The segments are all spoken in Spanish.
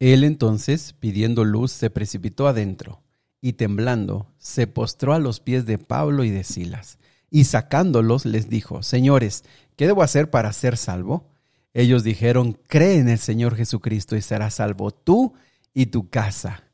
Él entonces, pidiendo luz, se precipitó adentro, y temblando, se postró a los pies de Pablo y de Silas, y sacándolos les dijo, Señores, ¿qué debo hacer para ser salvo? Ellos dijeron, Cree en el Señor Jesucristo y serás salvo tú y tu casa.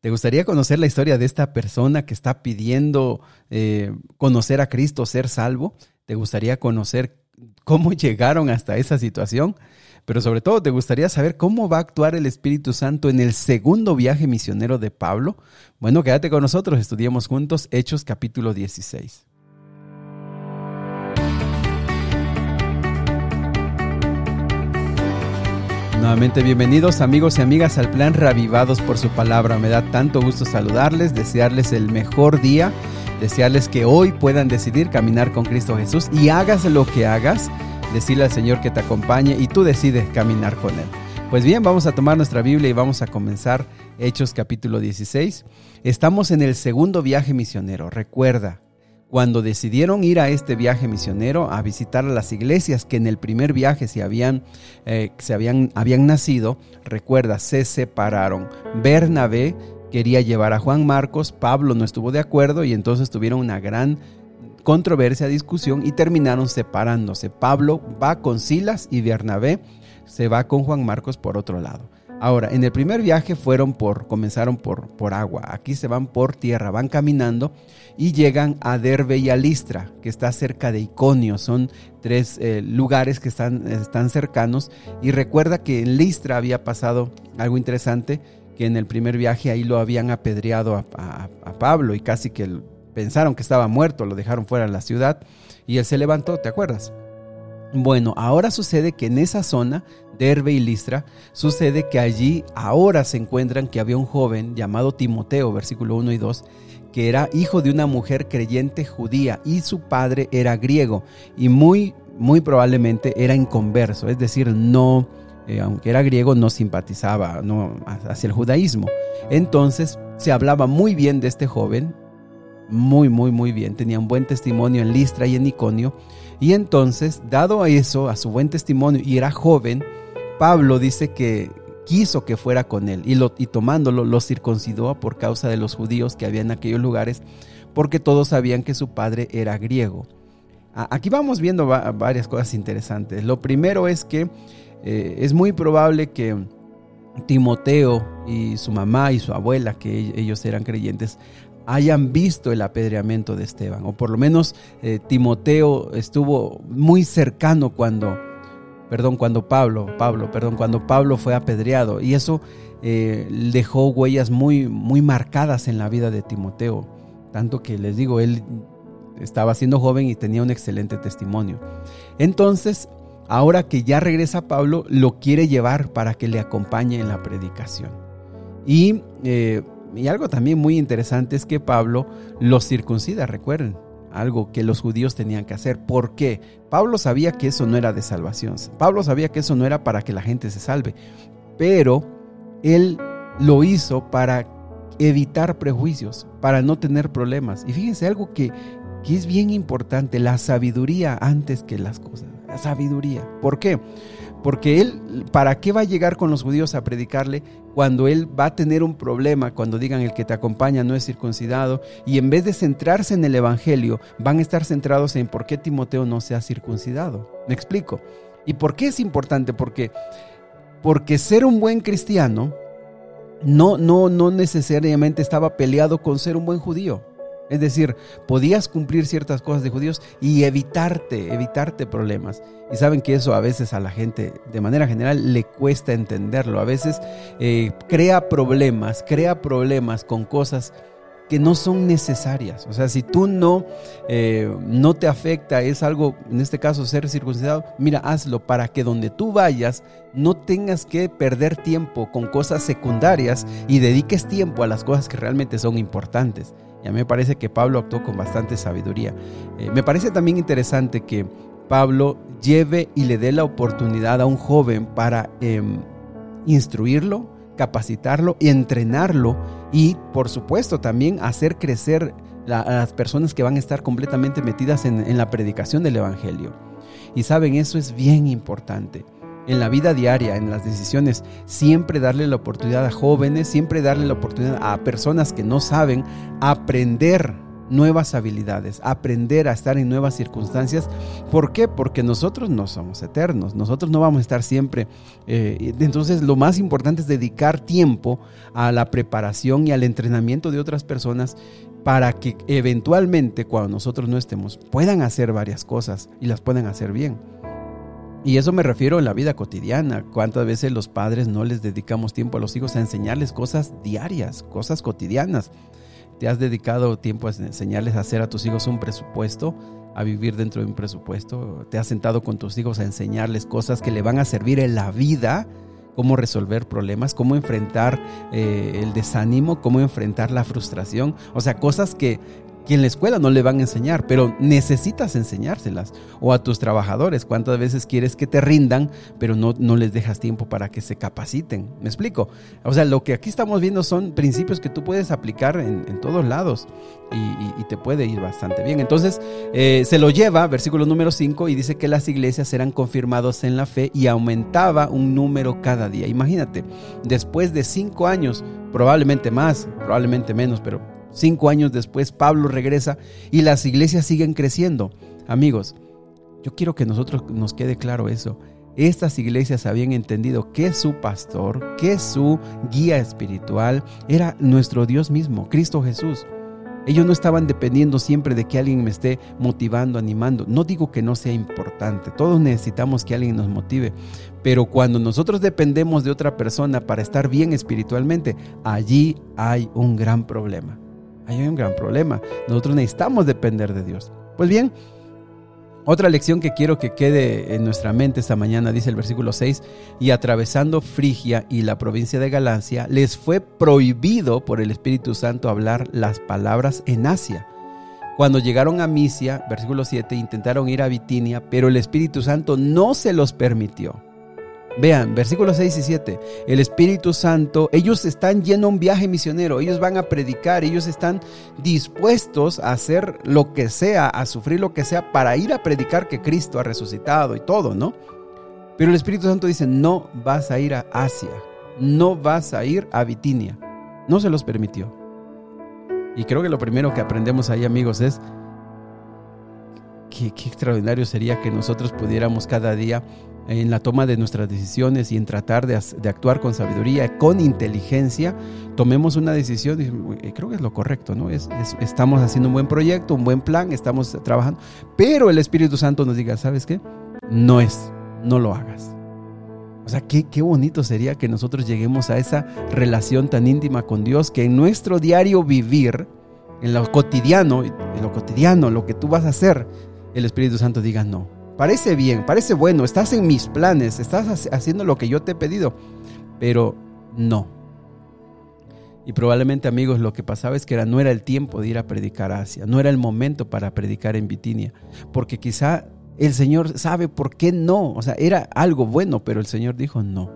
¿Te gustaría conocer la historia de esta persona que está pidiendo eh, conocer a Cristo, ser salvo? ¿Te gustaría conocer cómo llegaron hasta esa situación? Pero sobre todo, ¿te gustaría saber cómo va a actuar el Espíritu Santo en el segundo viaje misionero de Pablo? Bueno, quédate con nosotros, estudiemos juntos Hechos capítulo 16. Nuevamente bienvenidos amigos y amigas al plan Ravivados por su palabra. Me da tanto gusto saludarles, desearles el mejor día, desearles que hoy puedan decidir caminar con Cristo Jesús y hagas lo que hagas, decirle al Señor que te acompañe y tú decides caminar con Él. Pues bien, vamos a tomar nuestra Biblia y vamos a comenzar Hechos capítulo 16. Estamos en el segundo viaje misionero. Recuerda, cuando decidieron ir a este viaje misionero, a visitar las iglesias que en el primer viaje se habían, eh, se habían, habían nacido, recuerda, se separaron. Bernabé quería llevar a Juan Marcos, Pablo no estuvo de acuerdo y entonces tuvieron una gran controversia, discusión y terminaron separándose. Pablo va con Silas y Bernabé se va con Juan Marcos por otro lado. Ahora, en el primer viaje fueron por, comenzaron por, por agua, aquí se van por tierra, van caminando y llegan a Derbe y a Listra, que está cerca de Iconio, son tres eh, lugares que están, están cercanos y recuerda que en Listra había pasado algo interesante, que en el primer viaje ahí lo habían apedreado a, a Pablo y casi que pensaron que estaba muerto, lo dejaron fuera de la ciudad y él se levantó, ¿te acuerdas? Bueno, ahora sucede que en esa zona, Derbe y Listra, sucede que allí ahora se encuentran que había un joven llamado Timoteo, versículo 1 y 2, que era hijo de una mujer creyente judía y su padre era griego y muy, muy probablemente era inconverso, es decir, no, eh, aunque era griego, no simpatizaba no, hacia el judaísmo. Entonces se hablaba muy bien de este joven, muy, muy, muy bien, tenía un buen testimonio en Listra y en Iconio y entonces, dado a eso, a su buen testimonio, y era joven, Pablo dice que quiso que fuera con él y, lo, y tomándolo lo circuncidó por causa de los judíos que había en aquellos lugares, porque todos sabían que su padre era griego. Aquí vamos viendo varias cosas interesantes. Lo primero es que eh, es muy probable que Timoteo y su mamá y su abuela, que ellos eran creyentes, hayan visto el apedreamiento de Esteban, o por lo menos eh, Timoteo estuvo muy cercano cuando, perdón, cuando Pablo, Pablo, perdón, cuando Pablo fue apedreado, y eso eh, dejó huellas muy, muy marcadas en la vida de Timoteo, tanto que les digo, él estaba siendo joven y tenía un excelente testimonio. Entonces, ahora que ya regresa Pablo, lo quiere llevar para que le acompañe en la predicación. Y eh, y algo también muy interesante es que Pablo los circuncida, recuerden, algo que los judíos tenían que hacer. ¿Por qué? Pablo sabía que eso no era de salvación. Pablo sabía que eso no era para que la gente se salve. Pero él lo hizo para evitar prejuicios, para no tener problemas. Y fíjense algo que, que es bien importante, la sabiduría antes que las cosas. La sabiduría. ¿Por qué? Él, ¿para qué va a llegar con los judíos a predicarle cuando él va a tener un problema, cuando digan el que te acompaña no es circuncidado? Y en vez de centrarse en el Evangelio, van a estar centrados en por qué Timoteo no se ha circuncidado. ¿Me explico? ¿Y por qué es importante? Porque, porque ser un buen cristiano no, no, no necesariamente estaba peleado con ser un buen judío. Es decir, podías cumplir ciertas cosas de judíos y evitarte, evitarte problemas. Y saben que eso a veces a la gente, de manera general, le cuesta entenderlo. A veces eh, crea problemas, crea problemas con cosas que no son necesarias. O sea, si tú no, eh, no te afecta, es algo, en este caso, ser circuncidado, mira, hazlo para que donde tú vayas no tengas que perder tiempo con cosas secundarias y dediques tiempo a las cosas que realmente son importantes. Y a mí me parece que Pablo actuó con bastante sabiduría. Eh, me parece también interesante que Pablo lleve y le dé la oportunidad a un joven para em, instruirlo, capacitarlo entrenarlo y por supuesto también hacer crecer a las personas que van a estar completamente metidas en la predicación del Evangelio. Y saben, eso es bien importante. En la vida diaria, en las decisiones, siempre darle la oportunidad a jóvenes, siempre darle la oportunidad a personas que no saben aprender nuevas habilidades, aprender a estar en nuevas circunstancias. ¿Por qué? Porque nosotros no somos eternos, nosotros no vamos a estar siempre. Eh, entonces lo más importante es dedicar tiempo a la preparación y al entrenamiento de otras personas para que eventualmente cuando nosotros no estemos puedan hacer varias cosas y las puedan hacer bien. Y eso me refiero en la vida cotidiana. ¿Cuántas veces los padres no les dedicamos tiempo a los hijos a enseñarles cosas diarias, cosas cotidianas? ¿Te has dedicado tiempo a enseñarles a hacer a tus hijos un presupuesto? a vivir dentro de un presupuesto. Te has sentado con tus hijos a enseñarles cosas que le van a servir en la vida, cómo resolver problemas, cómo enfrentar eh, el desánimo, cómo enfrentar la frustración. O sea, cosas que, que en la escuela no le van a enseñar, pero necesitas enseñárselas. O a tus trabajadores, cuántas veces quieres que te rindan, pero no, no les dejas tiempo para que se capaciten. ¿Me explico? O sea, lo que aquí estamos viendo son principios que tú puedes aplicar en, todos lados y, te puede ir bastante bien. Entonces, eh, se lo lleva, versículo número 5, y dice que las iglesias eran confirmados en la fe y aumentaba un número cada día. Imagínate, después de cinco años, probablemente más, probablemente menos, pero Cinco años después, Pablo regresa y las iglesias siguen creciendo. Amigos, yo quiero que nosotros nos quede claro eso. Estas iglesias habían entendido que su pastor, que su guía espiritual era nuestro Dios mismo, Cristo Jesús. Ellos no estaban dependiendo siempre de que alguien me esté motivando, animando. No digo que no sea importante, todos necesitamos que alguien nos motive, pero cuando nosotros dependemos de otra persona para estar bien espiritualmente, allí hay un gran problema hay un gran problema. Nosotros necesitamos depender de Dios. Pues bien, otra lección que quiero que quede en nuestra mente esta mañana, dice el versículo 6, y atravesando Frigia y la provincia de Galacia, les fue prohibido por el Espíritu Santo hablar las palabras en Asia. Cuando llegaron a Misia, versículo 7, intentaron ir a Bitinia, pero el Espíritu Santo no se los permitió. Vean, versículos 6 y 7. El Espíritu Santo, ellos están yendo a un viaje misionero, ellos van a predicar, ellos están dispuestos a hacer lo que sea, a sufrir lo que sea para ir a predicar que Cristo ha resucitado y todo, ¿no? Pero el Espíritu Santo dice, no vas a ir a Asia, no vas a ir a Bitinia. No se los permitió. Y creo que lo primero que aprendemos ahí, amigos, es qué, qué extraordinario sería que nosotros pudiéramos cada día en la toma de nuestras decisiones y en tratar de, actuar con sabiduría, con inteligencia, tomemos una decisión y creo que es lo correcto, ¿no? Es, estamos haciendo un buen proyecto, un buen plan, estamos trabajando, pero el Espíritu Santo nos diga, ¿sabes qué? No es, no lo hagas. O sea, qué, qué bonito sería que nosotros lleguemos a esa relación tan íntima con Dios, que en nuestro diario vivir, en lo cotidiano, en lo cotidiano, lo que tú vas a hacer, el Espíritu Santo diga no Parece bien, parece bueno, estás en mis planes, estás haciendo lo que yo te he pedido, pero no. Y probablemente amigos lo que pasaba es que era, no era el tiempo de ir a predicar a Asia, no era el momento para predicar en Bitinia, porque quizá el Señor sabe por qué no, o sea, era algo bueno, pero el Señor dijo no.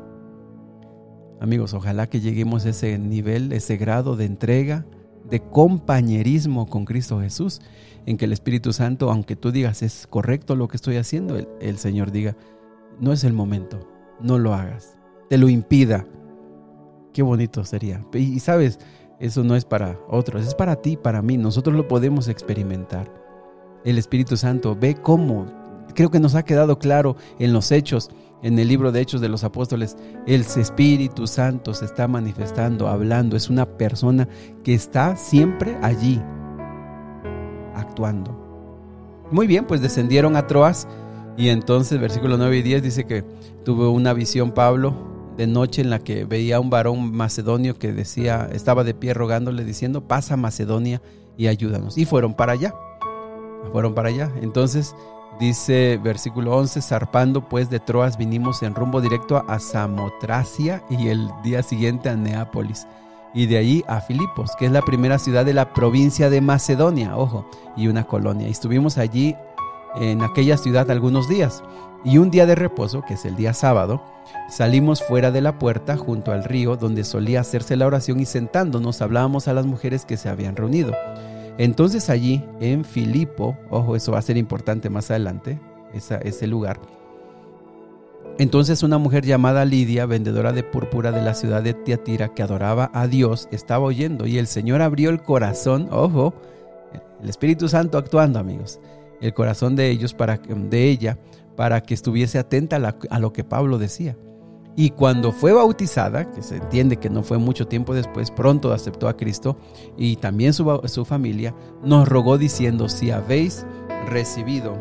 Amigos, ojalá que lleguemos a ese nivel, ese grado de entrega, de compañerismo con Cristo Jesús, en que el Espíritu Santo, aunque tú digas es correcto lo que estoy haciendo, el, Señor diga, no es el momento, no lo hagas, te lo impida. Qué bonito sería. Y, sabes, eso no es para otros, es para ti, para mí. Nosotros lo podemos experimentar. El Espíritu Santo ve cómo, creo que nos ha quedado claro en los hechos, en el libro de Hechos de los Apóstoles, el Espíritu Santo se está manifestando, hablando, es una persona que está siempre allí, actuando. Muy bien, pues descendieron a Troas y entonces versículo 9 y 10 dice que tuvo una visión Pablo de noche en la que veía a un varón macedonio que decía, estaba de pie rogándole diciendo, pasa Macedonia y ayúdanos. Y fueron para allá, fueron para allá. Entonces dice versículo 11, zarpando pues de Troas vinimos en rumbo directo a Samotracia y el día siguiente a Neápolis y de allí a Filipos, que es la primera ciudad de la provincia de Macedonia, ojo, y una colonia. Y estuvimos allí en aquella ciudad algunos días. Y un día de reposo, que es el día sábado, salimos fuera de la puerta junto al río donde solía hacerse la oración y sentándonos hablábamos a las mujeres que se habían reunido. Entonces allí en Filipo, ojo, eso va a ser importante más adelante, ese lugar, Entonces una mujer llamada Lidia, vendedora de púrpura de la ciudad de Tiatira, que adoraba a Dios, estaba oyendo y el Señor abrió el corazón, ojo, el Espíritu Santo actuando, amigos, el corazón de ellos para de ella para que estuviese atenta a, lo que Pablo decía. Y cuando fue bautizada, que se entiende que no fue mucho tiempo después, pronto aceptó a Cristo y también su, su familia, nos rogó diciendo, si habéis recibido,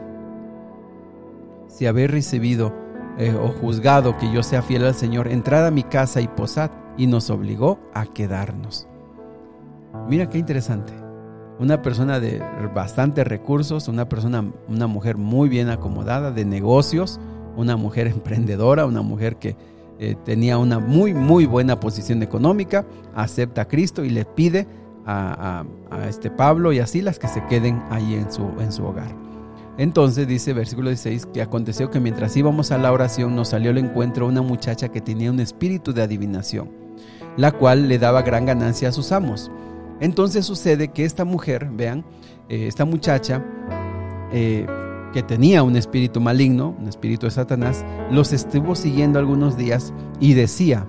si habéis recibido eh, o juzgado que yo sea fiel al Señor, entrad a mi casa y posad. Y nos obligó a quedarnos. Mira qué interesante. Una persona de bastantes recursos, una persona, una mujer muy bien acomodada, de negocios, una mujer emprendedora, una mujer que eh, tenía una muy, muy buena posición económica, acepta a Cristo y le pide a, este Pablo y a Silas que se queden ahí en su, en su hogar. Entonces dice versículo 16 que aconteció que mientras íbamos a la oración nos salió al encuentro una muchacha que tenía un espíritu de adivinación, la cual le daba gran ganancia a sus amos. Entonces sucede que esta mujer, vean, eh, esta muchacha eh, que tenía un espíritu maligno, un espíritu de Satanás, los estuvo siguiendo algunos días y decía,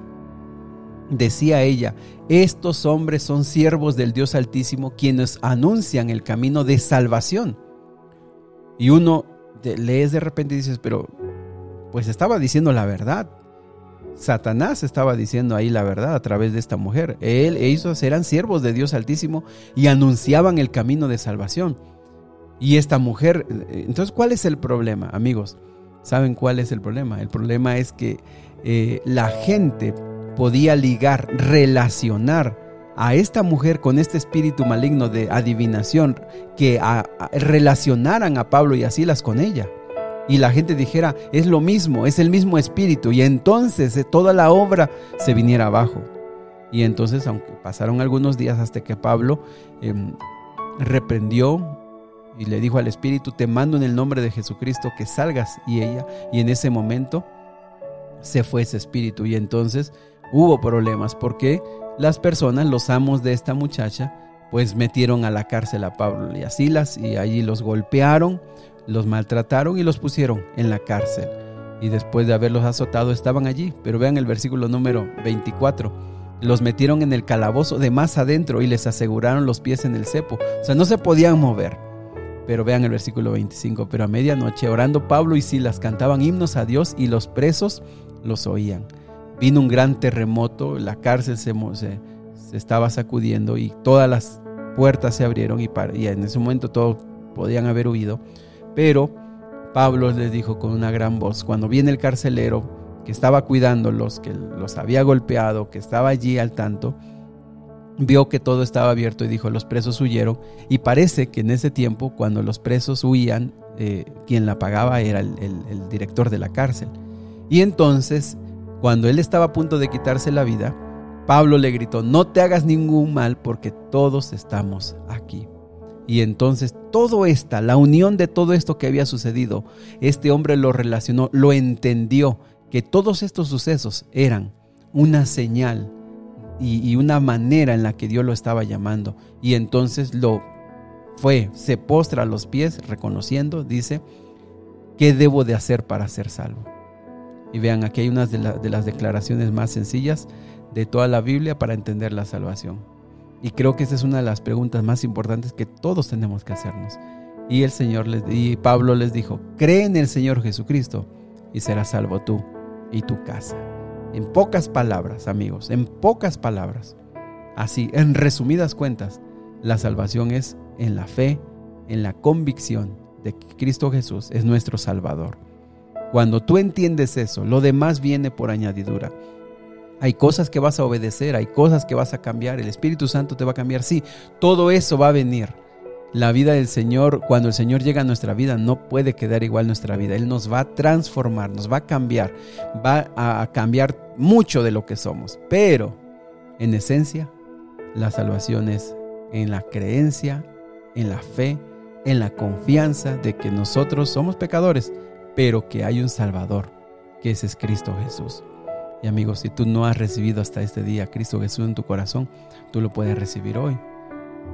decía ella, estos hombres son siervos del Dios Altísimo quienes anuncian el camino de salvación y uno lees de repente y dices, pero pues estaba diciendo la verdad. Satanás estaba diciendo ahí la verdad a través de esta mujer. Él, ellos eran siervos de Dios Altísimo y anunciaban el camino de salvación. Y esta mujer, entonces, ¿cuál es el problema, amigos? ¿Saben cuál es el problema? El problema es que eh, la gente podía ligar, relacionar a esta mujer con este espíritu maligno de adivinación que relacionaran a Pablo y a Silas con ella. Y la gente dijera, es lo mismo, es el mismo espíritu. Y entonces eh, toda la obra se viniera abajo. Y entonces, aunque pasaron algunos días hasta que Pablo em, reprendió y le dijo al espíritu, te mando en el nombre de Jesucristo que salgas. Y ella, y en ese momento se fue ese espíritu. Y entonces hubo problemas porque las personas, los amos de esta muchacha, pues metieron a la cárcel a Pablo y a Silas y allí los golpearon, los maltrataron y los pusieron en la cárcel. Y después de haberlos azotado estaban allí. Pero vean el versículo número 24. Los metieron en el calabozo de más adentro y les aseguraron los pies en el cepo. O sea, no se podían mover. Pero vean el versículo 25. Pero a medianoche, orando Pablo y Silas cantaban himnos a Dios y los presos los oían vino un gran terremoto, la cárcel se, se, estaba sacudiendo y todas las puertas se abrieron y, y en ese momento todos podían haber huido. Pero Pablo les dijo con una gran voz, cuando viene el carcelero que estaba cuidándolos, que los había golpeado, que estaba allí al tanto, vio que todo estaba abierto y dijo, los presos huyeron. Y parece que en ese tiempo, cuando los presos huían, eh, quien la pagaba era el, el director de la cárcel. Y entonces cuando él estaba a punto de quitarse la vida, Pablo le gritó, no te hagas ningún mal porque todos estamos aquí. Y entonces todo esta, la unión de todo esto que había sucedido, este hombre lo relacionó, lo entendió, que todos estos sucesos eran una señal y, una manera en la que Dios lo estaba llamando. Y entonces lo fue, se postra a los pies reconociendo, dice, ¿qué debo de hacer para ser salvo? Y vean, aquí hay una de, las declaraciones más sencillas de toda la Biblia para entender la salvación. Y creo que esa es una de las preguntas más importantes que todos tenemos que hacernos. Y el Señor les, y Pablo les dijo, cree en el Señor Jesucristo y serás salvo tú y tu casa. En pocas palabras, amigos, en pocas palabras. Así, en resumidas cuentas, la salvación es en la fe, en la convicción de que Cristo Jesús es nuestro Salvador. Cuando tú entiendes eso, lo demás viene por añadidura. Hay cosas que vas a obedecer, hay cosas que vas a cambiar, el Espíritu Santo te va a cambiar, sí, todo eso va a venir. La vida del Señor, cuando el Señor llega a nuestra vida, no puede quedar igual nuestra vida. Él nos va a transformar, nos va a cambiar, va a cambiar mucho de lo que somos. Pero, en esencia, la salvación es en la creencia, en la fe, en la confianza de que nosotros somos pecadores pero que hay un Salvador, que ese es Cristo Jesús. Y amigos, si tú no has recibido hasta este día a Cristo Jesús en tu corazón, tú lo puedes recibir hoy.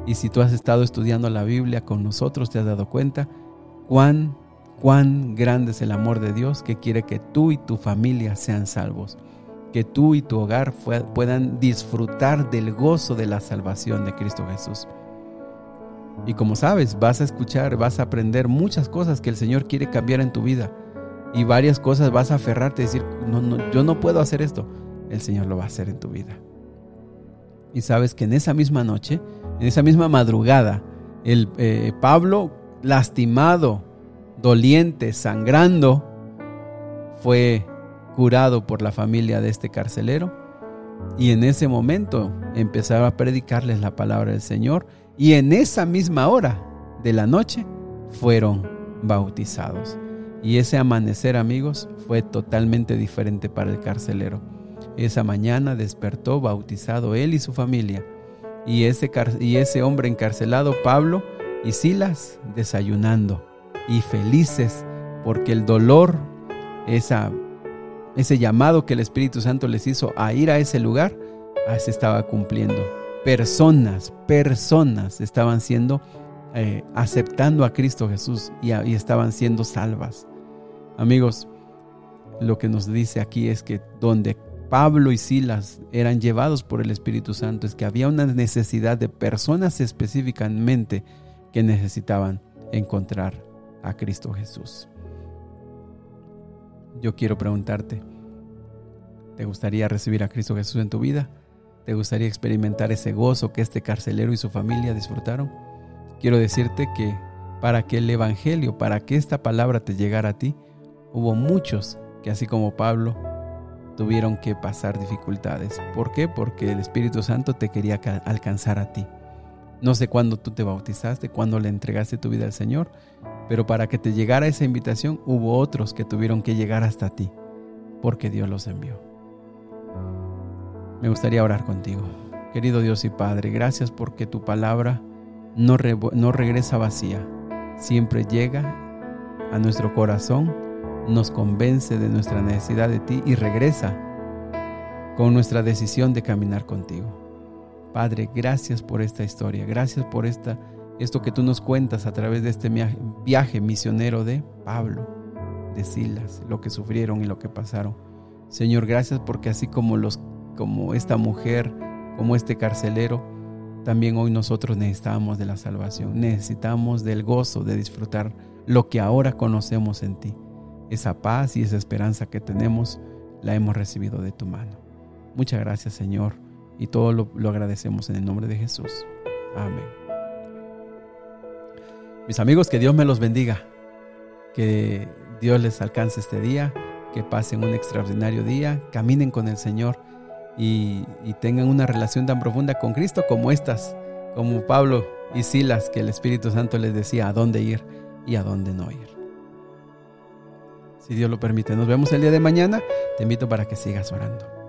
Y si tú has estado estudiando la Biblia con nosotros, te has dado cuenta cuán cuán grande es el amor de Dios que quiere que tú y tu familia sean salvos, que tú y tu hogar puedan disfrutar del gozo de la salvación de Cristo Jesús. Y como sabes, vas a escuchar, vas a aprender muchas cosas que el Señor quiere cambiar en tu vida. Y varias cosas vas a aferrarte y decir, no, no, yo no puedo hacer esto. El Señor lo va a hacer en tu vida. Y sabes que en esa misma noche, en esa misma madrugada, el eh, Pablo, lastimado, doliente, sangrando, fue curado por la familia de este carcelero. Y en ese momento empezaron a predicarles la palabra del Señor. Y en esa misma hora de la noche fueron bautizados. Y ese amanecer, amigos, fue totalmente diferente para el carcelero. Esa mañana despertó bautizado él y su familia. Y ese, y ese hombre encarcelado, Pablo y Silas, desayunando y felices porque el dolor, ese llamado que el Espíritu Santo les hizo a ir a ese lugar, ah, se estaba cumpliendo. Personas, personas estaban siendo, eh, aceptando a Cristo Jesús y estaban siendo salvas. Amigos, lo que nos dice aquí es que donde Pablo y Silas eran llevados por el Espíritu Santo es que había una necesidad de personas específicamente que necesitaban encontrar a Cristo Jesús. Yo quiero preguntarte, ¿te gustaría recibir a Cristo Jesús en tu vida? ¿Te gustaría experimentar ese gozo que este carcelero y su familia disfrutaron? Quiero decirte que para que el Evangelio, para que esta palabra te llegara a ti, hubo muchos que así como Pablo, tuvieron que pasar dificultades. ¿Por qué? Porque el Espíritu Santo te quería alcanzar a ti. No sé cuándo tú te bautizaste, cuándo le entregaste tu vida al Señor, pero para que te llegara esa invitación hubo otros que tuvieron que llegar hasta ti, porque Dios los envió. Me gustaría orar contigo. Querido Dios y Padre, gracias porque tu palabra no, regresa vacía, siempre llega a nuestro corazón nos convence de nuestra necesidad de ti y regresa con nuestra decisión de caminar contigo. Padre, gracias por esta historia, gracias por esta, esto que tú nos cuentas a través de este viaje misionero de Pablo, de Silas, lo que sufrieron y lo que pasaron. Señor, gracias porque así como los como esta mujer, como este carcelero, también hoy nosotros necesitamos de la salvación, necesitamos del gozo de disfrutar lo que ahora conocemos en ti esa paz y esa esperanza que tenemos la hemos recibido de tu mano. Muchas gracias Señor y todo lo, agradecemos en el nombre de Jesús. Amén. Mis amigos, que Dios me los bendiga, que Dios les alcance este día, que pasen un extraordinario día, caminen con el Señor y, y tengan una relación tan profunda con Cristo como estas, como Pablo y Silas, que el Espíritu Santo les decía a dónde ir y a dónde no ir si Dios lo permite. Nos vemos el día de mañana. Te invito para que sigas orando.